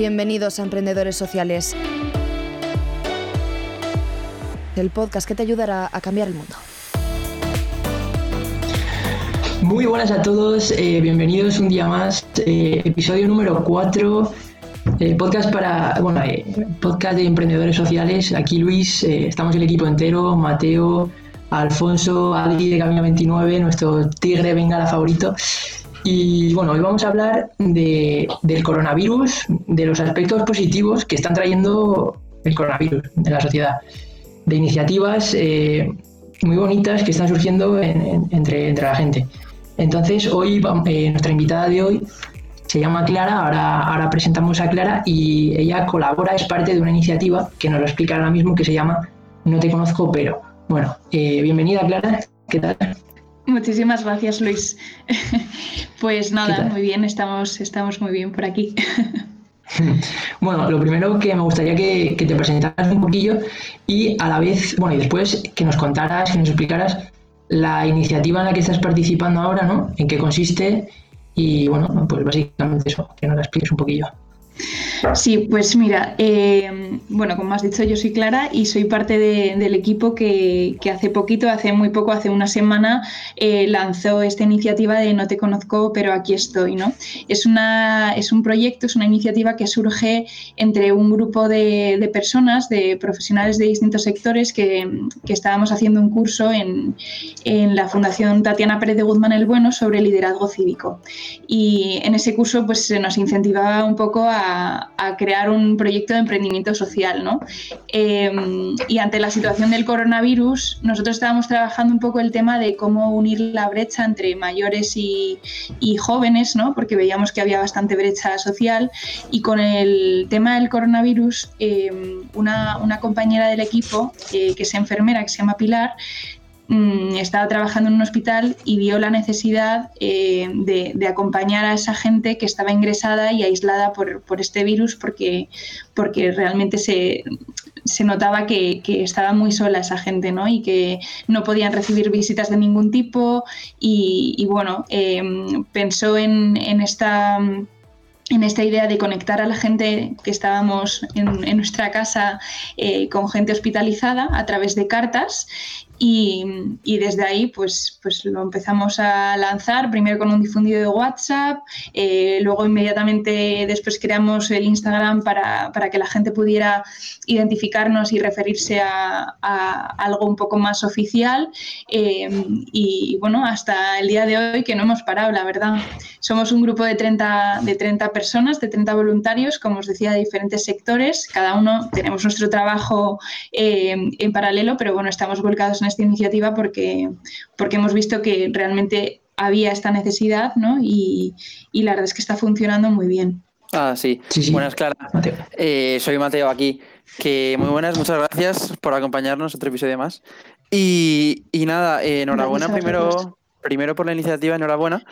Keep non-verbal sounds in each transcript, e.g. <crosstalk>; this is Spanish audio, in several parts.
Bienvenidos a Emprendedores Sociales, el podcast que te ayudará a cambiar el mundo. Muy buenas a todos, eh, bienvenidos un día más, eh, episodio número 4, eh, podcast para, bueno, podcast de emprendedores sociales. Aquí Luis, estamos el equipo entero, Mateo, Alfonso, Adri de Camino 29, nuestro tigre bengala favorito. Y bueno, hoy vamos a hablar de, del coronavirus, de los aspectos positivos que están trayendo el coronavirus en la sociedad, de iniciativas muy bonitas que están surgiendo entre, entre la gente. Entonces, hoy eh, nuestra invitada de hoy se llama Clara, ahora, ahora presentamos a Clara y ella colabora, es parte de una iniciativa que nos lo explica ahora mismo que se llama No te conozco, pero. Bueno, eh, bienvenida Clara, ¿qué tal? Muchísimas gracias Luis. <laughs> pues nada, muy bien, estamos, estamos muy bien por aquí. <laughs> Bueno, lo primero que me gustaría que, que, te presentaras un poquillo y a la vez, bueno, y después que nos contaras, que nos explicaras la iniciativa en la que estás participando ahora, ¿no? ¿En qué consiste? Y bueno, pues básicamente eso, que nos la expliques un poquillo. Sí, pues mira, eh, bueno, como has dicho, yo soy Clara y soy parte del equipo que, hace poquito, hace muy poco, hace una semana, eh, lanzó esta iniciativa de No te conozco, pero aquí estoy, ¿no? Es, una, es un proyecto, es una iniciativa que surge entre un grupo de, personas, de profesionales de distintos sectores que, estábamos haciendo un curso en, la Fundación Tatiana Pérez de Guzmán el Bueno sobre liderazgo cívico. Y en ese curso pues se nos incentivaba un poco a a, crear un proyecto de emprendimiento social. ¿no? Em, y ante la situación del coronavirus, nosotros estábamos trabajando un poco el tema de cómo unir la brecha entre mayores y, jóvenes, ¿no? porque veíamos que había bastante brecha social. Y con el tema del coronavirus, em, una, compañera del equipo, eh, que es enfermera, que se llama Pilar, Mm, estaba trabajando en un hospital y vio la necesidad eh, de, acompañar a esa gente que estaba ingresada y aislada por, este virus porque, porque realmente se, notaba que, estaba muy sola esa gente ¿no? y que no podían recibir visitas de ningún tipo y, bueno, em, pensó en, esta en esta idea de conectar a la gente que estábamos en, nuestra casa eh, con gente hospitalizada a través de cartas y, desde ahí pues, pues lo empezamos a lanzar, primero con un difundido de WhatsApp, eh, luego inmediatamente después creamos el Instagram para, que la gente pudiera identificarnos y referirse a, algo un poco más oficial. Eh, y bueno, hasta el día de hoy que no hemos parado, la verdad. Somos un grupo de 30, de 30 personas, de 30 voluntarios, como os decía, de diferentes sectores. Cada uno tenemos nuestro trabajo eh, en paralelo, pero bueno, estamos volcados en esta iniciativa porque, porque hemos visto que realmente había esta necesidad ¿no? y, la verdad es que está funcionando muy bien. Ah, sí. Buenas, Clara. Eh, soy Mateo aquí. Que muy buenas, muchas gracias por acompañarnos otro episodio más. Y, nada, eh, enhorabuena primero, primero por la iniciativa, enhorabuena.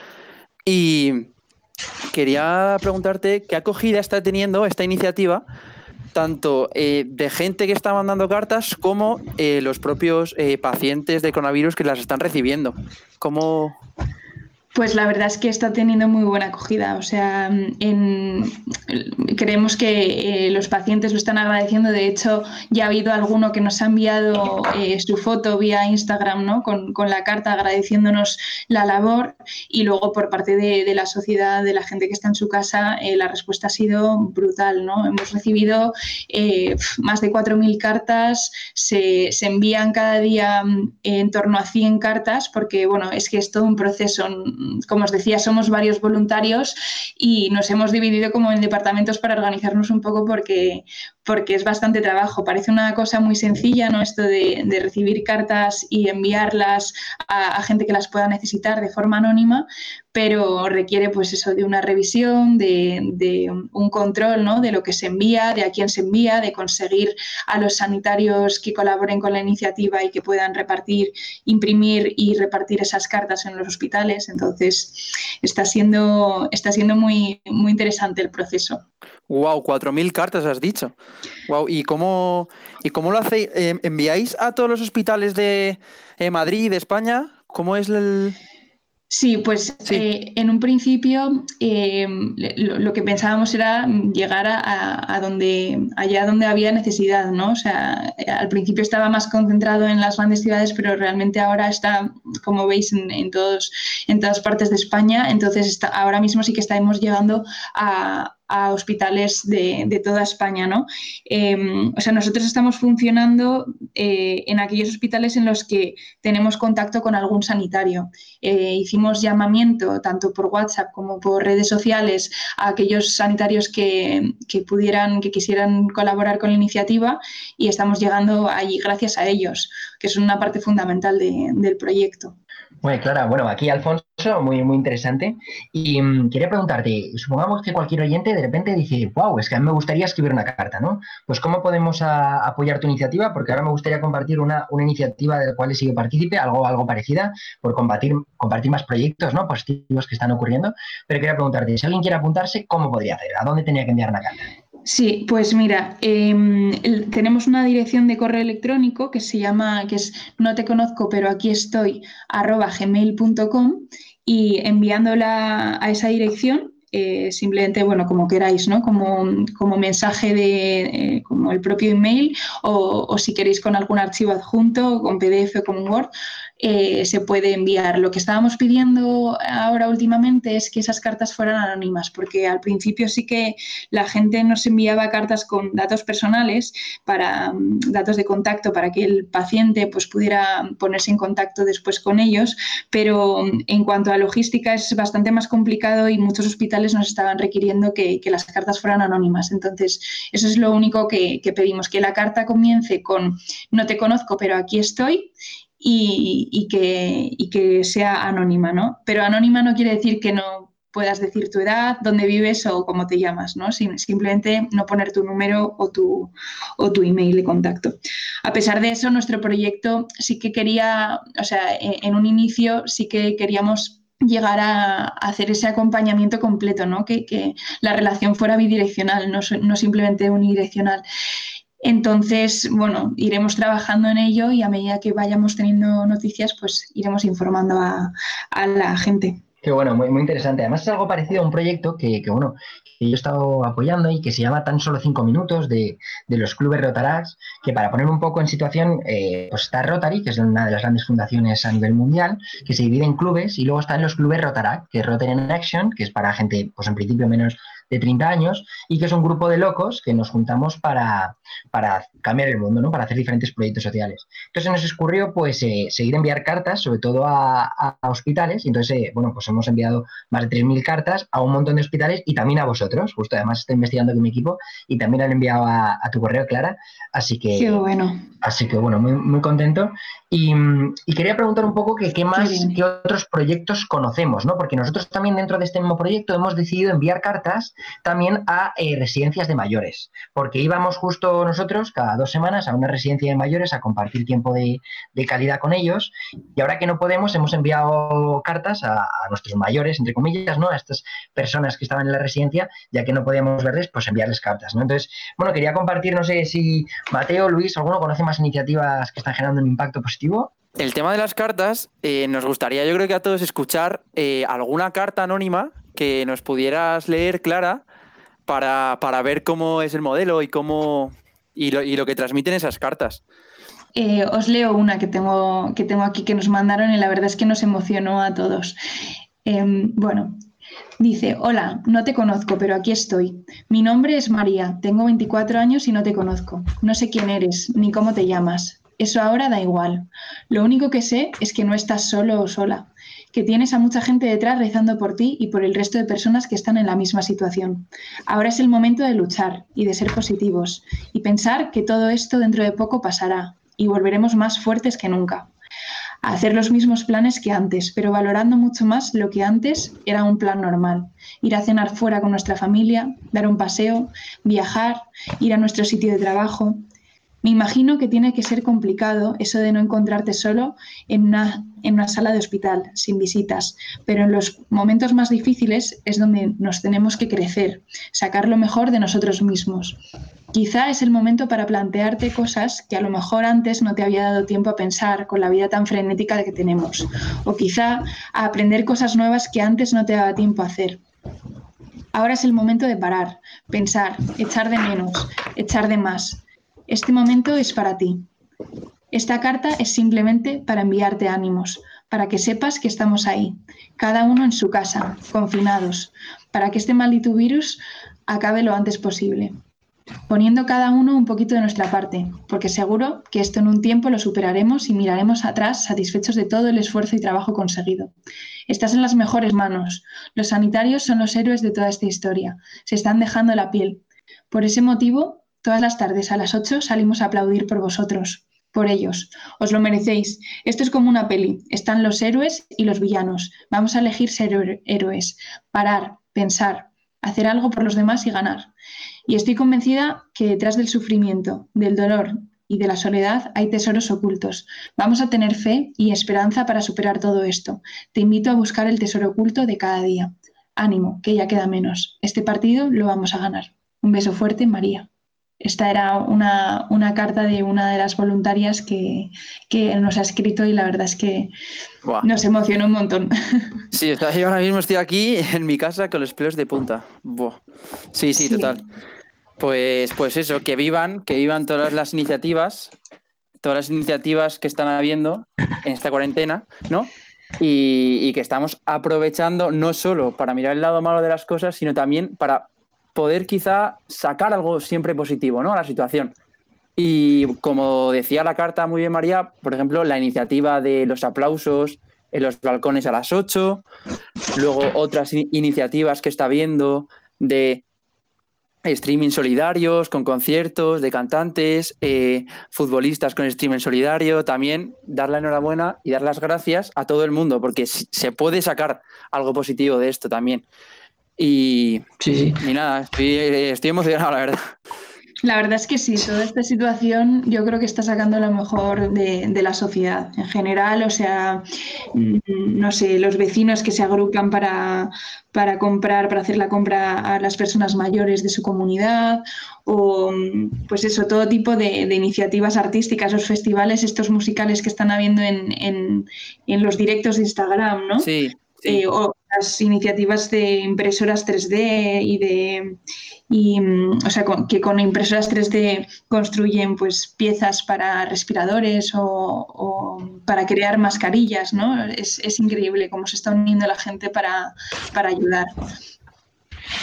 Y quería preguntarte qué acogida está teniendo esta iniciativa tanto eh, de gente que está mandando cartas como eh, los propios eh, pacientes de coronavirus que las están recibiendo. ¿Cómo, pues la verdad es que está teniendo muy buena acogida. O sea, creemos que eh, los pacientes lo están agradeciendo. De hecho, ya ha habido alguno que nos ha enviado eh, su foto vía Instagram, ¿no? Con, la carta agradeciéndonos la labor. Y luego por parte de, la sociedad, de la gente que está en su casa, eh, la respuesta ha sido brutal, ¿no? Hemos recibido más de 4.000 cartas. Se, se envían cada día en torno a 100 cartas porque, bueno, es que es todo un proceso como os decía, somos varios voluntarios y nos hemos dividido como en departamentos para organizarnos un poco porque, porque es bastante trabajo. Parece una cosa muy sencilla, ¿no? Esto de, recibir cartas y enviarlas a, gente que las pueda necesitar de forma anónima, pero requiere pues eso de una revisión, de, un control ¿no? de lo que se envía, de a quién se envía, de conseguir a los sanitarios que colaboren con la iniciativa y que puedan repartir, imprimir y repartir esas cartas en los hospitales. Entonces está siendo, está siendo muy, muy interesante el proceso. Wow, 4.000 cartas has dicho. Wow, ¿y cómo, y cómo lo hacéis? Eh, ¿Enviáis a todos los hospitales de Madrid y de España? ¿Cómo es el...? Sí, pues eh, en un principio em, lo, que pensábamos era llegar a, donde, allá donde había necesidad, ¿no? O sea, al principio estaba más concentrado en las grandes ciudades, pero realmente ahora está, como veis, en, todos, en todas partes de España. Entonces, está, ahora mismo sí que estamos llegando a, a hospitales de, toda España. ¿no? Em, o sea, nosotros estamos funcionando eh, en aquellos hospitales en los que tenemos contacto con algún sanitario. Eh, hicimos llamamiento tanto por WhatsApp como por redes sociales a aquellos sanitarios que, pudieran, que quisieran colaborar con la iniciativa y estamos llegando allí gracias a ellos, que son una parte fundamental del proyecto. Muy Clara, bueno, aquí Alfonso, muy, muy interesante. Y mm, quería preguntarte, supongamos que cualquier oyente de repente dice, wow, es que a mí me gustaría escribir una carta, ¿no? Pues ¿cómo podemos apoyar tu iniciativa? Porque ahora me gustaría compartir una, iniciativa de la cual he sido partícipe, algo, algo parecida, por compartir, compartir más proyectos ¿no? positivos que están ocurriendo. Pero quería preguntarte, si alguien quiere apuntarse, ¿cómo podría hacer? ¿A dónde tenía que enviar una carta? Sí, pues mira, em, tenemos una dirección de correo electrónico que se llama, que es no te conozco, pero aquí estoy, arroba gmail.com y enviándola a esa dirección, eh, simplemente, bueno, como queráis, ¿no? Como, como mensaje de, eh, como el propio email o, o, si queréis con algún archivo adjunto, con PDF o con Word, eh, se puede enviar. Lo que estábamos pidiendo ahora últimamente es que esas cartas fueran anónimas, porque al principio sí que la gente nos enviaba cartas con datos personales, para mm, datos de contacto, para que el paciente pues, pudiera ponerse en contacto después con ellos, pero mm, en cuanto a logística es bastante más complicado y muchos hospitales nos estaban requiriendo que, las cartas fueran anónimas. Entonces, eso es lo único que, que pedimos, que la carta comience con no te conozco, pero aquí estoy y, que, sea anónima, ¿no? Pero anónima no quiere decir que no puedas decir tu edad, dónde vives o cómo te llamas, ¿no? simplemente no poner tu número o tu, o tu email de contacto. A pesar de eso, nuestro proyecto sí que quería, o sea, en un inicio sí que queríamos llegar a, hacer ese acompañamiento completo, ¿no? Que, que, la relación fuera bidireccional, no, no simplemente unidireccional. Entonces, bueno, iremos trabajando en ello y a medida que vayamos teniendo noticias, pues iremos informando a, la gente. Qué bueno, muy, muy interesante. Además es algo parecido a un proyecto que, que bueno, que yo he estado apoyando y que se llama Tan solo cinco minutos de, los clubes Rotarax, que para poner un poco en situación, eh, pues está Rotary, que es una de las grandes fundaciones a nivel mundial, que se divide en clubes, y luego están los clubes Rotaract, que es Rotary in Action, que es para gente, pues en principio menos de 30 años y que es un grupo de locos que nos juntamos para, para cambiar el mundo, ¿no? para hacer diferentes proyectos sociales. Entonces nos ocurrió pues eh, seguir enviar cartas, sobre todo a, hospitales, y entonces, eh, bueno, pues hemos enviado más de 3.000 cartas a un montón de hospitales y también a vosotros, justo además estoy investigando con mi equipo y también han enviado a, tu correo, Clara, así que... Qué bueno. Así que bueno, muy, muy contento. Y, quería preguntar un poco que, qué más, qué otros proyectos conocemos, ¿no? Porque nosotros también dentro de este mismo proyecto hemos decidido enviar cartas también a eh, residencias de mayores, porque íbamos justo nosotros cada dos semanas a una residencia de mayores a compartir tiempo de, calidad con ellos y ahora que no podemos hemos enviado cartas a, nuestros mayores, entre comillas, ¿no? A estas personas que estaban en la residencia, ya que no podíamos verles, pues enviarles cartas, ¿no? Entonces, bueno, quería compartir, no sé si Mateo, Luis, alguno conoce más iniciativas que están generando un impacto positivo. El tema de las cartas, eh, nos gustaría, yo creo que a todos escuchar eh, alguna carta anónima que nos pudieras leer, Clara, para, para ver cómo es el modelo y cómo y lo, y lo que transmiten esas cartas. Eh, os leo una que tengo, que tengo aquí que nos mandaron y la verdad es que nos emocionó a todos. Em, bueno, dice, hola, no te conozco, pero aquí estoy. Mi nombre es María, tengo 24 años y no te conozco. No sé quién eres ni cómo te llamas. Eso ahora da igual. Lo único que sé es que no estás solo o sola que tienes a mucha gente detrás rezando por ti y por el resto de personas que están en la misma situación. Ahora es el momento de luchar y de ser positivos y pensar que todo esto dentro de poco pasará y volveremos más fuertes que nunca. Hacer los mismos planes que antes, pero valorando mucho más lo que antes era un plan normal. Ir a cenar fuera con nuestra familia, dar un paseo, viajar, ir a nuestro sitio de trabajo, me imagino que tiene que ser complicado eso de no encontrarte solo en una, en una sala de hospital, sin visitas, pero en los momentos más difíciles es donde nos tenemos que crecer, sacar lo mejor de nosotros mismos. Quizá es el momento para plantearte cosas que a lo mejor antes no te había dado tiempo a pensar con la vida tan frenética que tenemos. O quizá a aprender cosas nuevas que antes no te daba tiempo a hacer. Ahora es el momento de parar, pensar, echar de menos, echar de más. Este momento es para ti. Esta carta es simplemente para enviarte ánimos, para que sepas que estamos ahí, cada uno en su casa, confinados, para que este maldito virus acabe lo antes posible poniendo cada uno un poquito de nuestra parte, porque seguro que esto en un tiempo lo superaremos y miraremos atrás satisfechos de todo el esfuerzo y trabajo conseguido. Estás en las mejores manos. Los sanitarios son los héroes de toda esta historia. Se están dejando la piel. Por ese motivo, todas las tardes a las 8 salimos a aplaudir por vosotros, por ellos. Os lo merecéis. Esto es como una peli. Están los héroes y los villanos. Vamos a elegir ser héroes. Parar, pensar, hacer algo por los demás y ganar. Y estoy convencida que detrás del sufrimiento, del dolor y de la soledad hay tesoros ocultos. Vamos a tener fe y esperanza para superar todo esto. Te invito a buscar el tesoro oculto de cada día. Ánimo, que ya queda menos. Este partido lo vamos a ganar. Un beso fuerte, María. Esta era una, carta de una de las voluntarias que, nos ha escrito y la verdad es que nos emocionó un montón. <laughs> Sí, yo ahora mismo estoy aquí en mi casa con los pelos de punta. Sí, sí, total. Pues, pues eso, que vivan, que vivan todas las iniciativas, todas las iniciativas que están habiendo en esta cuarentena, ¿no? Y, que estamos aprovechando no solo para mirar el lado malo de las cosas, sino también para poder quizá sacar algo siempre positivo, ¿no? A la situación. Y como decía la carta muy bien María, por ejemplo, la iniciativa de los aplausos en los balcones a las 8, luego otras iniciativas que está viendo de streaming solidarios, con conciertos de cantantes, eh, futbolistas con streaming solidario, también dar la enhorabuena y dar las gracias a todo el mundo, porque se puede sacar algo positivo de esto también. Y, sí, y nada, estoy, estoy emocionado, la verdad. La verdad es que sí, toda esta situación yo creo que está sacando lo mejor de, la sociedad en general, o sea, mm, no sé, los vecinos que se agrupan para, para comprar, para hacer la compra a las personas mayores de su comunidad, o pues eso, todo tipo de, iniciativas artísticas, los festivales, estos musicales que están habiendo en, en, en los directos de Instagram, ¿no? Sí. Eh, o las iniciativas de impresoras 3D y de y, mm, o sea, que con impresoras 3D construyen pues piezas para respiradores o, para crear mascarillas, ¿no? Es, es, increíble cómo se está uniendo la gente para, para ayudar.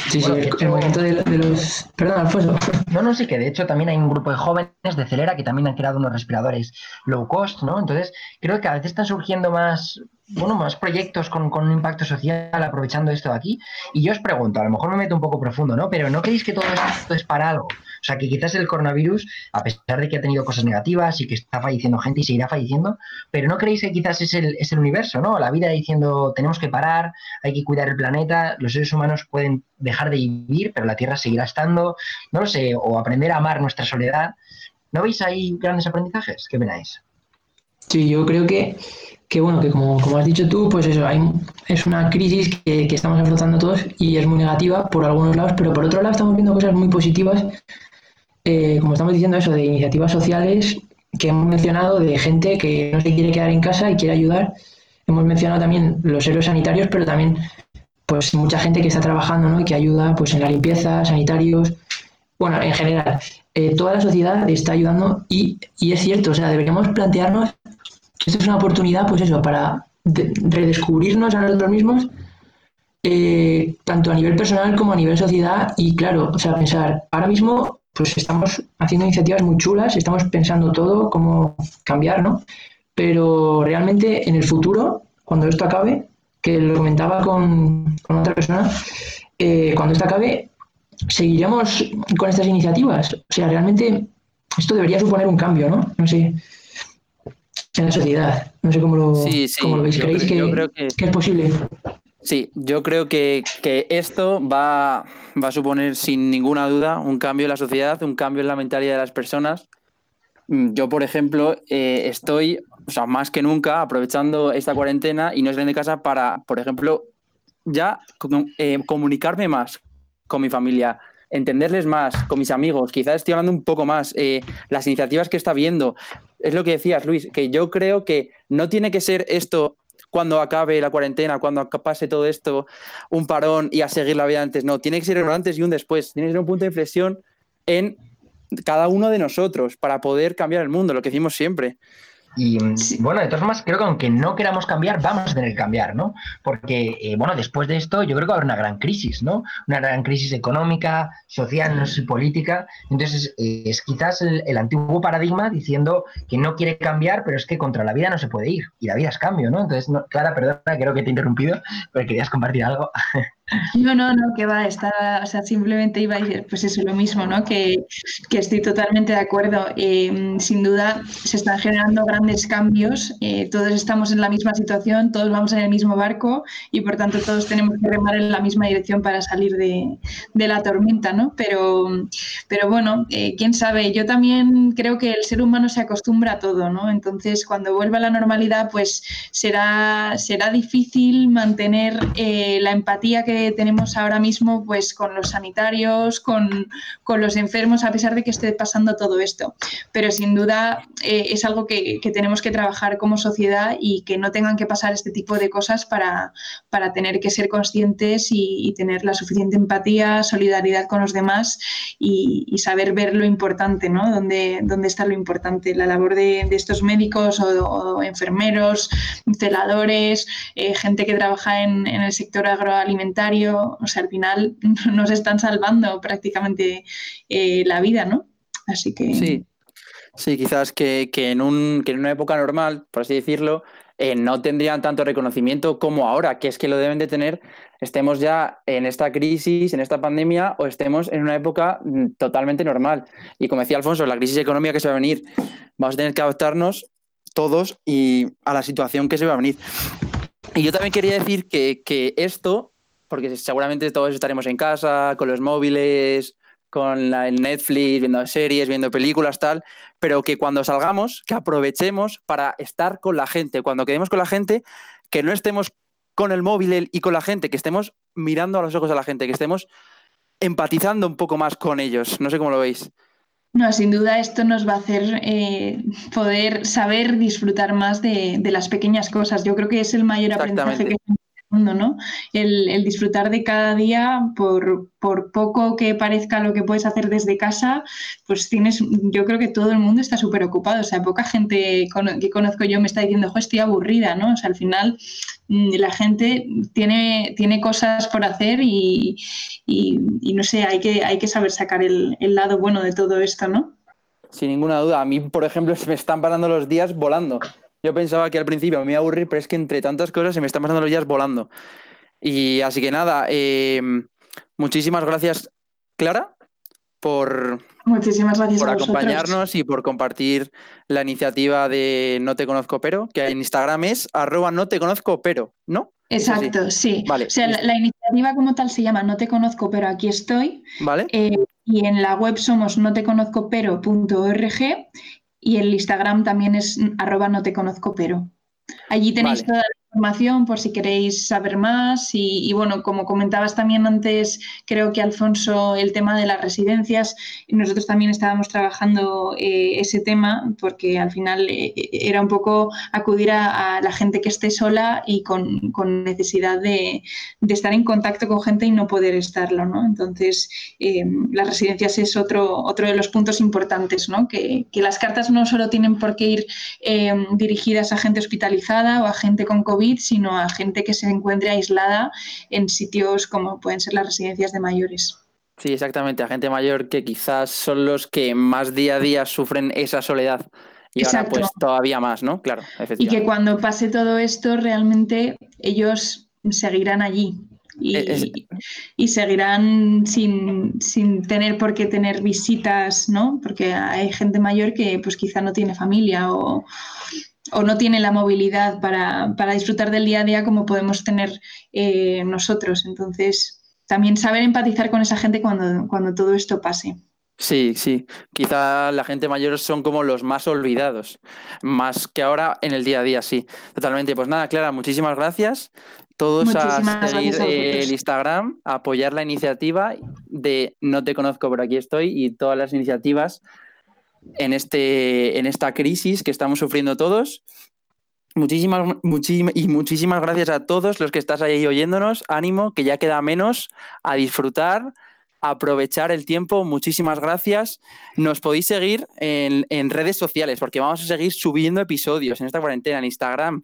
Sí, sí, el, momento de, los... Perdón, Alfonso. No, no, sí, que de hecho también hay un grupo de jóvenes de Celera que también han creado unos respiradores low cost, ¿no? Entonces, creo que a veces están surgiendo más, bueno, más proyectos con, con, un impacto social aprovechando esto de aquí. Y yo os pregunto, a lo mejor me meto un poco profundo, ¿no? Pero ¿no creéis que todo esto es para algo? O sea, que quizás el coronavirus, a pesar de que ha tenido cosas negativas y que está falleciendo gente y seguirá falleciendo, pero ¿no creéis que quizás es el, es el universo, ¿no? La vida diciendo, tenemos que parar, hay que cuidar el planeta, los seres humanos pueden dejar de vivir, pero la Tierra seguirá estando, no lo sé, o aprender a amar nuestra soledad. ¿No veis ahí grandes aprendizajes? ¿Qué venáis? Sí, yo creo que que bueno, que como, como, has dicho tú, pues eso, hay, es una crisis que, que, estamos afrontando todos y es muy negativa por algunos lados, pero por otro lado estamos viendo cosas muy positivas, eh, como estamos diciendo eso, de iniciativas sociales que hemos mencionado, de gente que no se quiere quedar en casa y quiere ayudar. Hemos mencionado también los héroes sanitarios, pero también pues mucha gente que está trabajando ¿no? y que ayuda pues en la limpieza, sanitarios, bueno, en general, eh, toda la sociedad está ayudando y, y es cierto, o sea, deberíamos plantearnos esta es una oportunidad, pues eso, para redescubrirnos a nosotros mismos, eh, tanto a nivel personal como a nivel sociedad. Y claro, o sea, pensar, ahora mismo, pues estamos haciendo iniciativas muy chulas, estamos pensando todo, cómo cambiar, ¿no? Pero realmente en el futuro, cuando esto acabe, que lo comentaba con, otra persona, eh, cuando esto acabe, seguiremos con estas iniciativas. O sea, realmente esto debería suponer un cambio, ¿no? No sé en la sociedad. No sé cómo lo, veis. ¿Creéis que, es posible? Sí, yo creo que, esto va, va, a suponer sin ninguna duda un cambio en la sociedad, un cambio en la mentalidad de las personas. Mm, yo, por ejemplo, eh, estoy, o sea, más que nunca, aprovechando esta cuarentena y no salir de casa para, por ejemplo, ya eh, comunicarme más con mi familia, entenderles más con mis amigos, quizás estoy hablando un poco más, eh, las iniciativas que está viendo. Es lo que decías, Luis, que yo creo que no tiene que ser esto cuando acabe la cuarentena, cuando pase todo esto, un parón y a seguir la vida antes. No, tiene que ser un antes y un después. Tiene que ser un punto de inflexión en cada uno de nosotros para poder cambiar el mundo, lo que decimos siempre. Y bueno, de todas formas, creo que aunque no queramos cambiar, vamos a tener que cambiar, ¿no? Porque, eh, bueno, después de esto, yo creo que va a haber una gran crisis, ¿no? Una gran crisis económica, social, no sé, política. Entonces, eh, es quizás el, antiguo paradigma diciendo que no quiere cambiar, pero es que contra la vida no se puede ir. Y la vida es cambio, ¿no? Entonces, Clara, perdona, creo que te he interrumpido, pero querías compartir algo. <laughs> No, no, no, que va, está, o sea, simplemente iba a decir, pues eso, lo mismo, ¿no? Que, estoy totalmente de acuerdo. Eh, sin duda se están generando grandes cambios, eh, todos estamos en la misma situación, todos vamos en el mismo barco y por tanto todos tenemos que remar en la misma dirección para salir de, la tormenta, ¿no? Pero, pero bueno, eh, quién sabe, yo también creo que el ser humano se acostumbra a todo, ¿no? Entonces, cuando vuelva a la normalidad, pues será, será difícil mantener la empatía que tenemos ahora mismo pues con los sanitarios, con, los enfermos, a pesar de que esté pasando todo esto. Pero sin duda eh, es algo que, tenemos que trabajar como sociedad y que no tengan que pasar este tipo de cosas para, para tener que ser conscientes y, tener la suficiente empatía, solidaridad con los demás y, saber ver lo importante, ¿no? ¿Dónde, dónde está lo importante? La labor de, estos médicos o, enfermeros, celadores, eh, gente que trabaja en, en el sector agroalimentario o sea, al final <laughs> nos están salvando prácticamente eh, la vida, ¿no? Así que... Sí, sí quizás que, en un, en una época normal, por así decirlo, eh, no tendrían tanto reconocimiento como ahora, que es que lo deben de tener, estemos ya en esta crisis, en esta pandemia, o estemos en una época mm, totalmente normal. Y como decía Alfonso, la crisis económica que se va a venir, vamos a tener que adaptarnos todos y a la situación que se va a venir. Y yo también quería decir que, que esto porque seguramente todos estaremos en casa, con los móviles, con el Netflix, viendo series, viendo películas, tal, pero que cuando salgamos, que aprovechemos para estar con la gente. Cuando quedemos con la gente, que no estemos con el móvil y con la gente, que estemos mirando a los ojos a la gente, que estemos empatizando un poco más con ellos. No sé cómo lo veis. No, sin duda esto nos va a hacer eh, poder saber disfrutar más de, de, las pequeñas cosas. Yo creo que es el mayor aprendizaje que ¿no? El, disfrutar de cada día, por, poco que parezca lo que puedes hacer desde casa, pues tienes, yo creo que todo el mundo está súper ocupado, o sea, poca gente que conozco yo me está diciendo, jo, estoy aburrida, ¿no? O sea, al final mm, la gente tiene, tiene cosas por hacer y, no sé, hay que, hay que saber sacar el, el lado bueno de todo esto, ¿no? Sin ninguna duda. A mí, por ejemplo, <laughs> se me están parando los días volando. Yo pensaba que al principio me iba a aburrir, pero es que entre tantas cosas se me están pasando los días volando. Y así que nada, eh, muchísimas gracias, Clara, por, Muchísimas gracias por acompañarnos y por compartir la iniciativa de No Te Conozco Pero, que en Instagram es arroba no te conozco pero, ¿no? Exacto, sí. Vale, o sea, la, iniciativa como tal se llama No Te Conozco Pero Aquí Estoy. Vale. Eh, y en la web somos noteconozcopero.org y el Instagram también es arroba no te conozco pero. Allí tenéis toda la información por si queréis saber más y, bueno, como comentabas también antes, creo que Alfonso, el tema de las residencias, nosotros también estábamos trabajando eh, ese tema porque al final eh, era un poco acudir a, la gente que esté sola y con, necesidad de, estar en contacto con gente y no poder estarlo, ¿no? Entonces, eh, las residencias es otro, otro de los puntos importantes, ¿no? Que las cartas no solo tienen por qué ir dirigidas a gente hospitalizada o a gente con COVID, sino a gente que se encuentre aislada en sitios como pueden ser las residencias de mayores. Sí, exactamente, a gente mayor que quizás son los que más día a día sufren esa soledad. Y ahora pues todavía más, ¿no? Claro, Y que cuando pase todo esto, realmente ellos seguirán allí, y, y, seguirán sin, sin, tener por qué tener visitas, ¿no? Porque hay gente mayor que pues quizá no tiene familia o, o no tiene la movilidad para, disfrutar del día a día como podemos tener eh, nosotros. Entonces, también saber empatizar con esa gente cuando, cuando todo esto pase. Sí, sí. Quizá la gente mayor son como los más olvidados, más que ahora en el día a día, sí. Totalmente. Pues nada, Clara, muchísimas gracias. Todos a seguir el Instagram, a apoyar la iniciativa de No te conozco, pero aquí estoy y todas las iniciativas en, este, en esta crisis que estamos sufriendo todos. Muchísimas, y muchísimas gracias a todos los que estás ahí oyéndonos. Ánimo, que ya queda menos a disfrutar, a aprovechar el tiempo. Muchísimas gracias. Nos podéis seguir en, en redes sociales porque vamos a seguir subiendo episodios en esta cuarentena, en Instagram,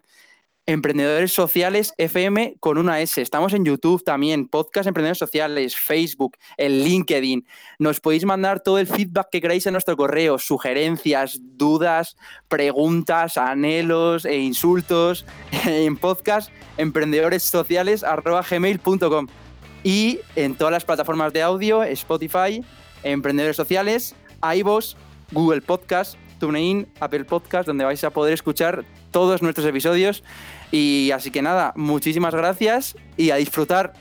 Emprendedores Sociales FM con una S. Estamos en YouTube también, podcast Emprendedores Sociales, Facebook, en LinkedIn. Nos podéis mandar todo el feedback que queráis en nuestro correo, sugerencias, dudas, preguntas, anhelos e insultos <laughs> en podcast emprendedoresociales.gmail.com y en todas las plataformas de audio, Spotify, Emprendedores Sociales, iVoox, Google Podcast, TuneIn, Apple Podcast, donde vais a poder escuchar todos nuestros episodios. Y así que nada, muchísimas gracias y a disfrutar